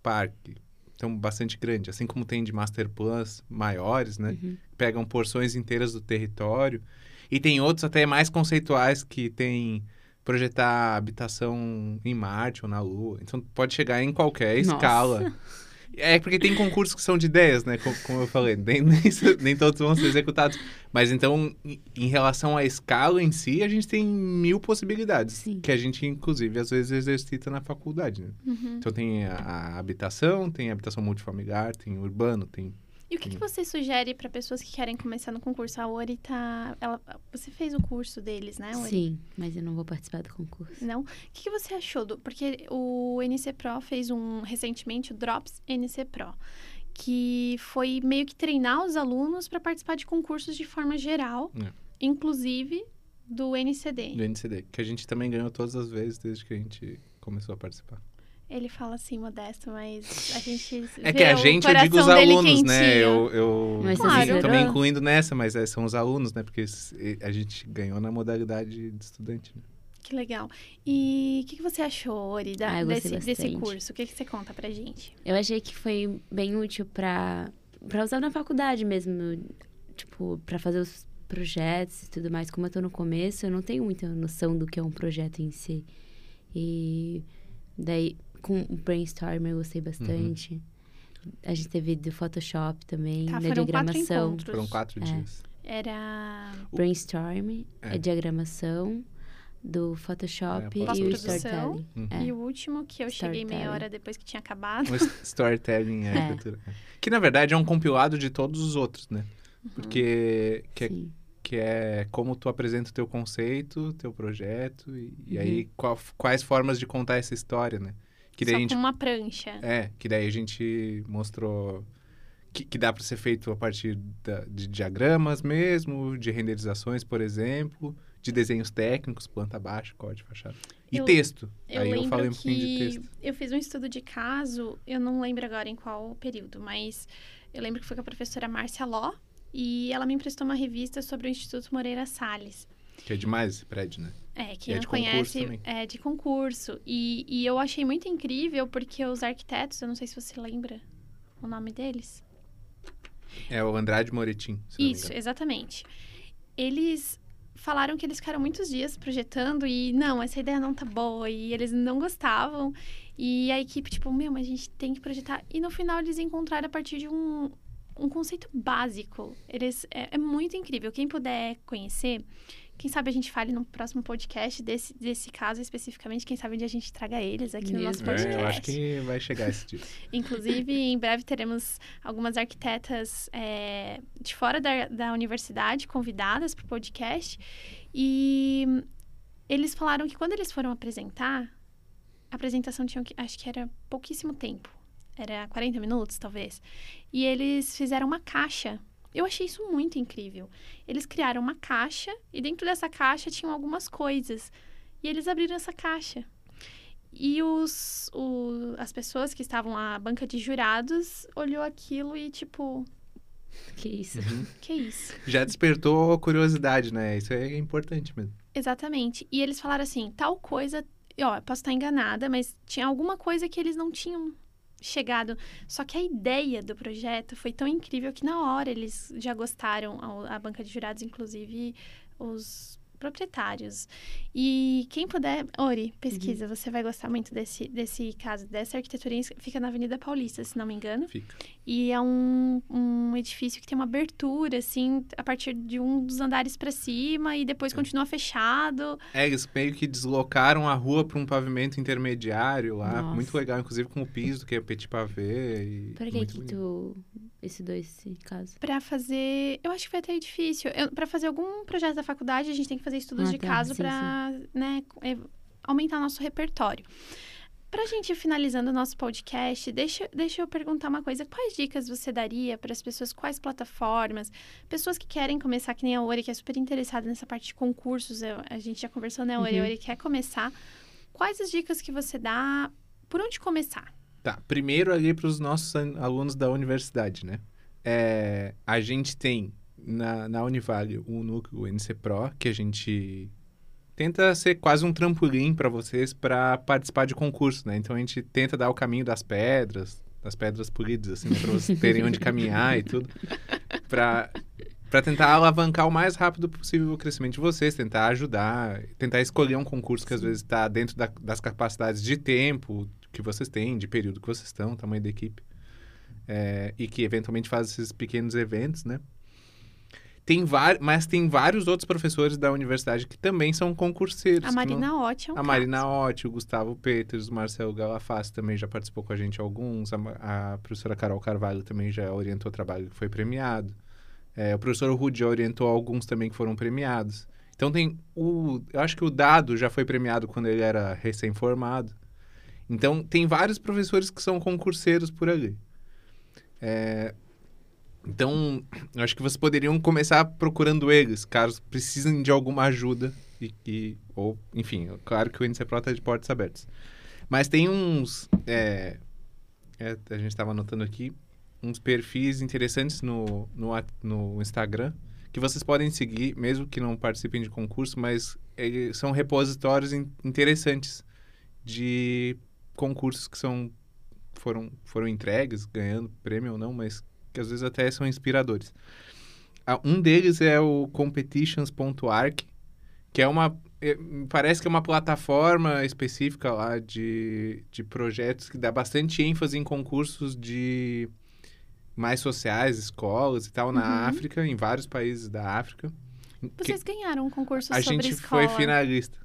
parque. Então, bastante grande. Assim como tem de master plans maiores, né? Uhum. Pegam porções inteiras do território. E tem outros até mais conceituais que tem projetar habitação em Marte ou na Lua. Então, pode chegar em qualquer Nossa. escala. É porque tem concursos que são de ideias, né? Como, como eu falei, nem, nem, nem, todos vão ser executados. Mas então, em relação à escala em si, a gente tem mil possibilidades. Sim. Que a gente, inclusive, às vezes exercita na faculdade, né? Uhum. Então tem a, a habitação, tem a habitação multifamiliar, tem urbano, tem E o que, que você sugere para pessoas que querem começar no concurso? A Ori tá. Ela, você fez o curso deles, né, Ori? Sim, mas eu não vou participar do concurso. Não? O que, que você achou? Do, porque o NC Pro fez um recentemente o Drops NC Pro, que foi meio que treinar os alunos para participar de concursos de forma geral, É. inclusive do NCD. do NCD, que a gente também ganhou todas as vezes desde que a gente começou a participar. Ele fala assim, modesto, mas a gente. É que a gente, eu digo os alunos, né? Eu, eu Mas Claro. também incluindo nessa, mas é, são os alunos, né? Porque a gente ganhou na modalidade de estudante, né? Que legal. E o que, que você achou, Ori, da- Ah, desse, desse curso? O que, que você conta pra gente? Eu achei que foi bem útil pra, pra usar na faculdade mesmo. Tipo, pra fazer os projetos e tudo mais. Como eu tô no começo, eu não tenho muita noção do que é um projeto em si. E daí, com o brainstorm eu gostei bastante. A gente teve do Photoshop também, Tá, da foram quatro diagramação. encontros. Foram quatro É. dias. Era Brainstorm, É. a diagramação, do Photoshop É, e o storytelling. Uhum. É. E o último, que eu cheguei meia Storytelling. hora depois que tinha acabado. S- storytelling e É. arquitetura. Que, na verdade, é um compilado de todos os outros, né? Uhum. Porque que é, Sim. que é como tu apresenta o teu conceito, teu projeto, e, e Uhum. aí qual- quais formas de contar essa história, né? Que daí Só a gente com uma prancha. É, que daí a gente mostrou que, que dá para ser feito a partir da- de diagramas mesmo, de renderizações, por exemplo, de desenhos técnicos, planta baixa, código, fachada. E Eu- texto. Eu Aí eu falei um pouquinho de texto. eu fiz um estudo de caso, eu não lembro agora em qual período, mas eu lembro que foi com a professora Márcia Ló, e ela me emprestou uma revista sobre o Instituto Moreira Salles. Que é demais esse prédio, né? É, quem é não de conhece é de concurso. E, e eu achei muito incrível porque os arquitetos, eu não sei se você lembra o nome deles. É o Andrade Moretim. Isso, exatamente. Eles falaram que eles ficaram muitos dias projetando e não, essa ideia não tá boa e eles não gostavam. E a equipe, tipo, meu, mas a gente tem que projetar. E no final eles encontraram a partir de um, um conceito básico. Eles, é, é muito incrível. Quem puder conhecer, quem sabe a gente fale no próximo podcast desse, desse caso especificamente, quem sabe onde a gente traga eles aqui no nosso podcast. É, eu acho que vai chegar esse dia. Inclusive, em breve teremos algumas arquitetas é, de fora da, da universidade convidadas para o podcast. E eles falaram que quando eles foram apresentar, a apresentação tinha, que- acho que era pouquíssimo tempo. Era 40 minutos, talvez. E eles fizeram uma caixa. Eu achei isso muito incrível. Eles criaram uma caixa e dentro dessa caixa tinham algumas coisas. E eles abriram essa caixa. E os, o- as pessoas que estavam à banca de jurados olhou aquilo e tipo, Que isso. Uhum. que isso? Já despertou curiosidade, né? Isso é importante mesmo. Exatamente. E eles falaram assim, tal coisa, ó, posso estar enganada, mas tinha alguma coisa que eles não tinham chegado. Só que a ideia do projeto foi tão incrível que na hora eles já gostaram, ao- a banca de jurados, inclusive os proprietários. E quem puder, Ori, pesquisa, você vai gostar muito desse, desse caso, dessa arquitetura. Fica na Avenida Paulista, se não me engano. Fica. E é um, um edifício que tem uma abertura, assim, a partir de um dos andares para cima e depois continua fechado. É, eles meio que deslocaram a rua para um pavimento intermediário lá. Nossa. Muito legal, inclusive com o piso, que é petit pavé. E Por que muito que bonito. Tu estudou esse caso? Pra fazer. Eu acho que foi até difícil. Pra fazer algum projeto da faculdade, a gente tem que fazer estudos Ah, de tá. caso pra né, é, aumentar nosso repertório. Pra gente ir finalizando o nosso podcast, deixa, deixa eu perguntar uma coisa. Quais dicas você daria para as pessoas? Quais plataformas? Pessoas que querem começar, que nem a Ori, que é super interessada nessa parte de concursos. eu- a gente já conversou, né, Ori? Uhum. A Ori quer começar. Quais as dicas que você dá? Por onde começar? Tá, primeiro ali para os nossos alunos da universidade, né? É, a gente tem na, na Univale o núcleo NC Pro, que a gente tenta ser quase um trampolim para vocês para participar de concurso, né? Então a gente tenta dar o caminho das pedras, das pedras polidas, assim, né? para vocês terem onde caminhar e tudo, para para tentar alavancar o mais rápido possível o crescimento de vocês, tentar ajudar, tentar escolher um concurso que às vezes está dentro da- das capacidades de tempo que vocês têm, de período que vocês estão, tamanho da equipe. é, e que eventualmente faz esses pequenos eventos, né? Tem var... Mas tem vários outros professores da universidade que também são concurseiros. A Marina não... Ott é um A Marina Ott, o Gustavo Peters, o Marcelo Galafaz também já participou com a gente alguns. A, a professora Carol Carvalho também já orientou trabalho que foi premiado. É, o professor Rude já orientou alguns também que foram premiados. Então tem o... Eu acho que o Dado já foi premiado quando ele era recém-formado. Então tem vários professores que são concurseiros por ali. É, Então, eu acho que vocês poderiam começar procurando eles, caso precisem de alguma ajuda. E, e- ou, enfim, claro que o INSEPRO está de portas abertas. Mas tem uns. é, é, a gente estava anotando aqui uns perfis interessantes no, no, no Instagram que vocês podem seguir, mesmo que não participem de concurso, mas eles são repositórios in- interessantes de concursos que são foram, foram entregues, ganhando prêmio ou não, mas que às vezes até são inspiradores. Ah, Um deles é o competitions.arc, que é uma. é, Parece que é uma plataforma específica lá de, de projetos que dá bastante ênfase em concursos de mais sociais, escolas e tal, na Uhum. África, em vários países da África. Que Vocês ganharam um concurso a sobre gente escola. foi finalista.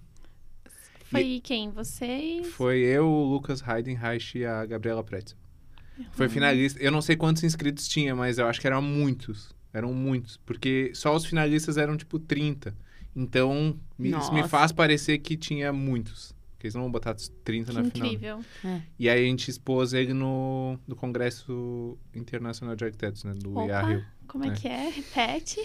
Foi quem? Vocês? Foi eu, o Lucas Heidenreich e a Gabriela Pretzel. Foi Uhum. finalista. Eu não sei quantos inscritos tinha, mas eu acho que eram muitos. Eram muitos. Porque só os finalistas eram tipo 30. Então, me- isso me faz parecer que tinha muitos. Porque eles não vão botar 30 Que na final. incrível. E aí a gente expôs ele no, no Congresso Internacional de Arquitetos, né? Do IARIO. como é, É. que é? Repete.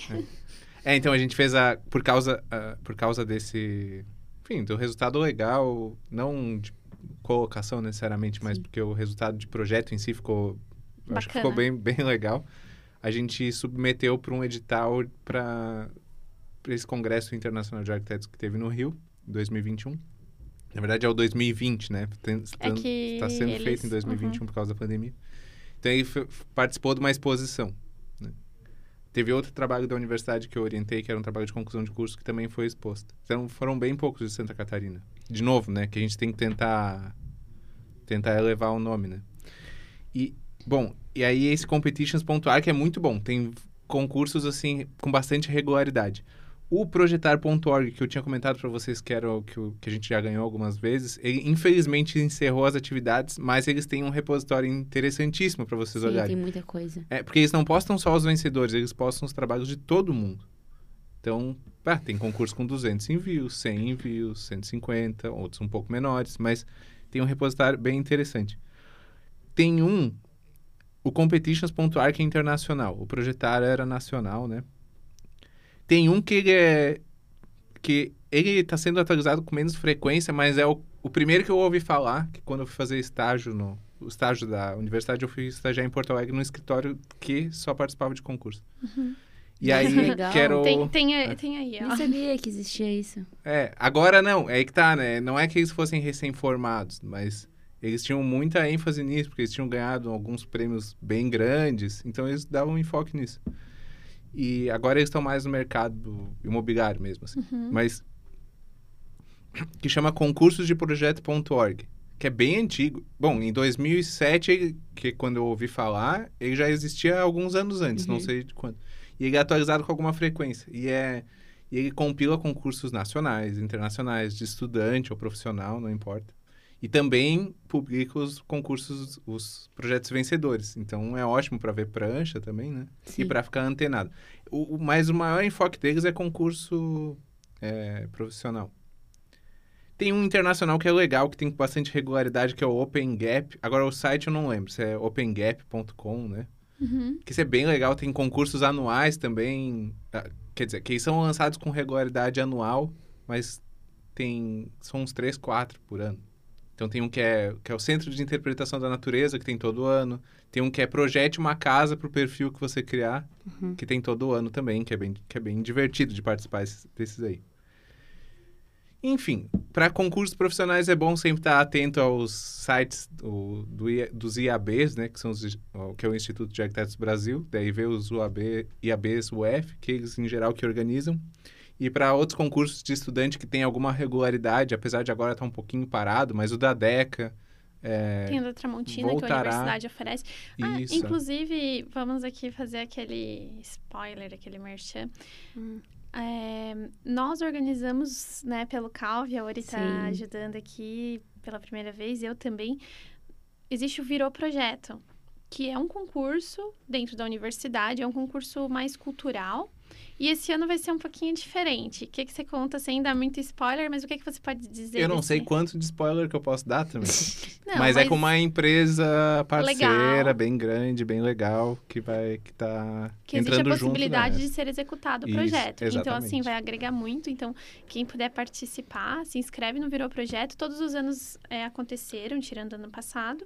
É, então a gente fez a. Por causa, ah, por causa desse. Enfim, do resultado legal, não de colocação necessariamente, mas Sim. porque o resultado de projeto em si ficou. Acho que ficou bem, bem legal. A gente submeteu para um edital para esse Congresso Internacional de Arquitetos que teve no Rio, em 2021. Na verdade é o 2020, né? Tem- É Está sendo eles... feito em 2021 Uhum. por causa da pandemia. Então ele participou de uma exposição. Teve outro trabalho da universidade que eu orientei, que era um trabalho de conclusão de curso, que também foi exposto. Então foram bem poucos de Santa Catarina. De novo, né? Que a gente tem que tentar tentar elevar o nome, né? E, bom, e aí esse competitions.arc é muito bom. Tem concursos, assim, com bastante regularidade. O projetar.org, que eu tinha comentado para vocês que era o que, que a gente já ganhou algumas vezes, ele infelizmente encerrou as atividades, mas eles têm um repositório interessantíssimo para vocês Sim, olharem. tem muita coisa. É, porque eles não postam só os vencedores, eles postam os trabalhos de todo mundo. Então, ah, tem concurso com 200 envios, 100 envios, 150, outros um pouco menores, mas tem um repositório bem interessante. Tem um, o competitions.arc é internacional, o projetar era nacional, né? Tem um que ele é que ele está sendo atualizado com menos frequência, mas é o, o primeiro que eu ouvi falar, que quando eu fui fazer estágio no o estágio da universidade, eu fui estagiar em Porto Alegre num escritório que só participava de concurso. E aí, Legal. quero... Tem, tem, É. tem aí, ó. Nem sabia que existia isso. É, agora não, é aí que tá, né? Não é que eles fossem recém-formados, mas eles tinham muita ênfase nisso, porque eles tinham ganhado alguns prêmios bem grandes, então eles davam enfoque nisso. E agora eles estão mais no mercado imobiliário mesmo, assim. Uhum. Mas que chama concursos de projeto.org, que é bem antigo. Bom, em 2007, ele- que quando eu ouvi falar, ele já existia alguns anos antes, não Uhum. sei de quando. E ele é atualizado com alguma frequência. E é e ele compila concursos nacionais, internacionais, de estudante ou profissional, não importa. E também publica os concursos, os projetos vencedores. Então é ótimo para ver prancha também, né? E Sim. para ficar antenado. O, mas o maior enfoque deles é concurso é, profissional. Tem um internacional que é legal, que tem bastante regularidade, que é o Open Gap. Agora o site eu não lembro, se é opengap.com, né? Uhum. Que isso é bem legal, tem concursos anuais também. ah, Quer dizer, que são lançados com regularidade anual, mas tem. São uns três, quatro por ano. Então tem um que é, que é o Centro de Interpretação da Natureza, que tem todo ano. Tem um que é Projete uma Casa para o perfil que você criar, Uhum. que tem todo ano também, que é bem, que é bem divertido de participar esses- desses aí. Enfim, para concursos profissionais é bom sempre estar atento aos sites do, do dos IABs, né, que, são os, que é o Instituto de Arquitetos Brasil, daí ver os UAB, IABs UF, que eles em geral que organizam. E para outros concursos de estudante que tem alguma regularidade, apesar de agora estar um pouquinho parado, mas o da DECA, É, Tem a da Tramontina, que a voltará- universidade oferece. Ah, isso. inclusive, vamos aqui fazer aquele spoiler, aquele merchan. Hum. É, nós organizamos, né, pelo Calvi, a Ori está ajudando aqui pela primeira vez, eu também. Existe o Virou Projeto, que é um concurso dentro da universidade, é um concurso mais cultural. E esse ano vai ser um pouquinho diferente. O que, que você conta sem dar muito spoiler, mas o que, que você pode dizer? Eu não desse- sei quanto de spoiler que eu posso dar também. Não, mas, é com uma empresa parceira, Legal. bem grande, bem legal, que vai que tá que existe a entrando junto possibilidade de ser executado o Isso, projeto. Então, exatamente. assim, vai agregar muito. Então, quem puder participar, se inscreve no Virou Projeto. Todos os anos é, aconteceram, tirando ano passado.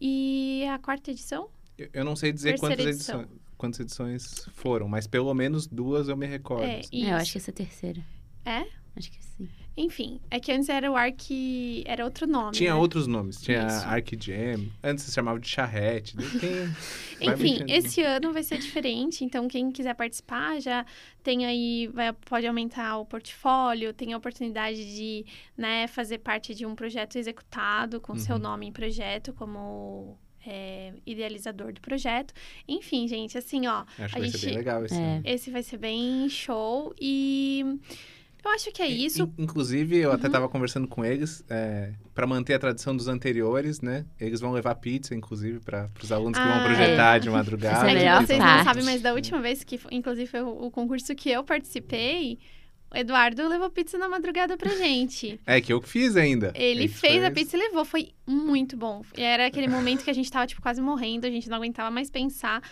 E a quarta edição? Eu- Eu não sei dizer Terceira quantas edição. edições, quantas edições foram, mas pelo menos duas eu me recordo. É, assim. isso. Eu acho que essa é a terceira. É? Acho que sim. Enfim, é que antes era o Arc... Era outro nome, Tinha né? outros nomes, tinha Isso. Arc Jam, antes se chamava de charrete. Tem... vai Enfim, esse ano vai ser diferente, então quem quiser participar já tem aí, vai, pode aumentar o portfólio, tem a oportunidade de né, fazer parte de um projeto executado com seu Uhum. nome em projeto como é, idealizador do projeto. Enfim, gente, assim, ó, Acho que vai ser gente- bem legal esse É. esse vai ser bem show e eu acho que é isso. In- Inclusive, eu Uhum. até tava conversando com eles, é, para manter a tradição dos anteriores, né? Eles vão levar pizza, inclusive, para os alunos que Ah, vão projetar é. de madrugada. é É que vocês parte. não sabem, mas da última vez que, foi- inclusive, foi o, o concurso que eu participei, o Eduardo levou pizza na madrugada pra gente. É, que eu que fiz ainda. Ele Isso fez a pizza e levou. Foi muito bom. E Era aquele momento que a gente tava, tipo, quase morrendo. A gente não aguentava mais pensar.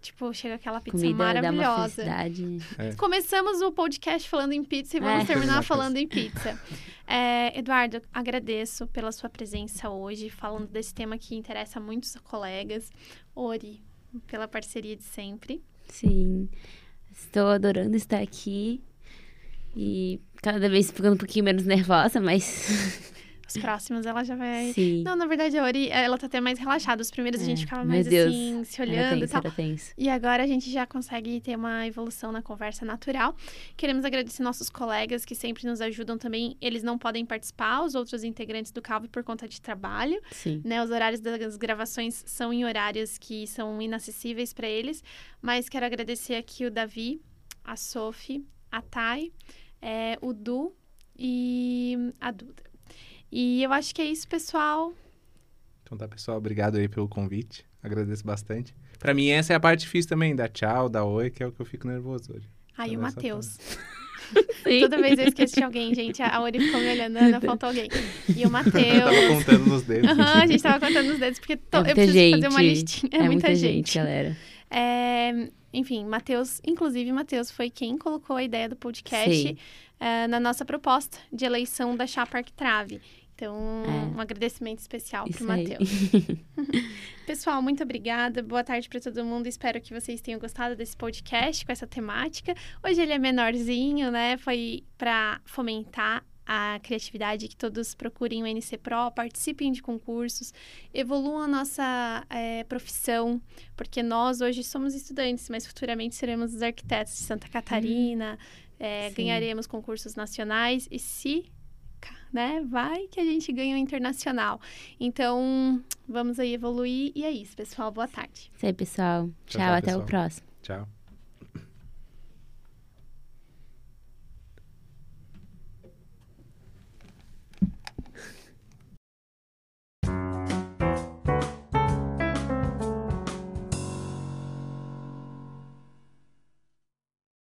Tipo, chega aquela pizza Comida dá uma maravilhosa. felicidade. Começamos o podcast falando em pizza e vamos É. terminar falando em pizza. É, Eduardo, agradeço pela sua presença hoje, falando desse tema que interessa a muitos colegas. Ori, pela parceria de sempre. Sim. Estou adorando estar aqui. E cada vez ficando um pouquinho menos nervosa, mas. Os próximos ela já vai. Sim. Não, na verdade, a Ori, ela tá até mais relaxada. Os primeiros a É, gente ficava mais Deus. assim, se olhando e tenso, tal. era tenso. E agora a gente já consegue ter uma evolução na conversa natural. Queremos agradecer nossos colegas que sempre nos ajudam também. Eles não podem participar, os outros integrantes do Calvo, por conta de trabalho. Sim. Né? Os horários das gravações são em horários que são inacessíveis para eles. Mas quero agradecer aqui o Davi, a Sophie, a Thay, é, o Du e a Duda. E eu acho que é isso, pessoal. Então tá, pessoal, obrigado aí pelo convite. Agradeço bastante. Pra mim, essa é a parte difícil também, da tchau, da oi, que é o que eu fico nervoso hoje. Aí o Toda essa Matheus. Toda vez eu esqueço de alguém, gente. A Ori ficou me olhando, Ana, faltou alguém. E o Eu tava Matheus. contando nos dedos. Aham, a gente tava contando os dedos, porque to- É eu muita preciso gente. fazer uma listinha. É, muita, gente. galera. É, enfim, Matheus, inclusive, Matheus foi quem colocou a ideia do podcast eh, na nossa proposta de eleição da Chapa Arquitrave. Então, É. um agradecimento especial pro aí. Matheus. Pessoal, muito obrigada. Boa tarde para todo mundo. Espero que vocês tenham gostado desse podcast com essa temática. Hoje ele é menorzinho, né? Foi para fomentar a criatividade, que todos procurem o NC Pro, participem de concursos, evoluam a nossa eh, profissão, porque nós hoje somos estudantes, mas futuramente seremos os arquitetos de Santa Catarina, Sim. ganharemos concursos nacionais e se né, vai que a gente ganha o internacional. Então, vamos aí evoluir e é isso, pessoal. Boa tarde. Isso aí, pessoal. Tchau, Tchau, tchau, até o pessoal. próximo. Tchau.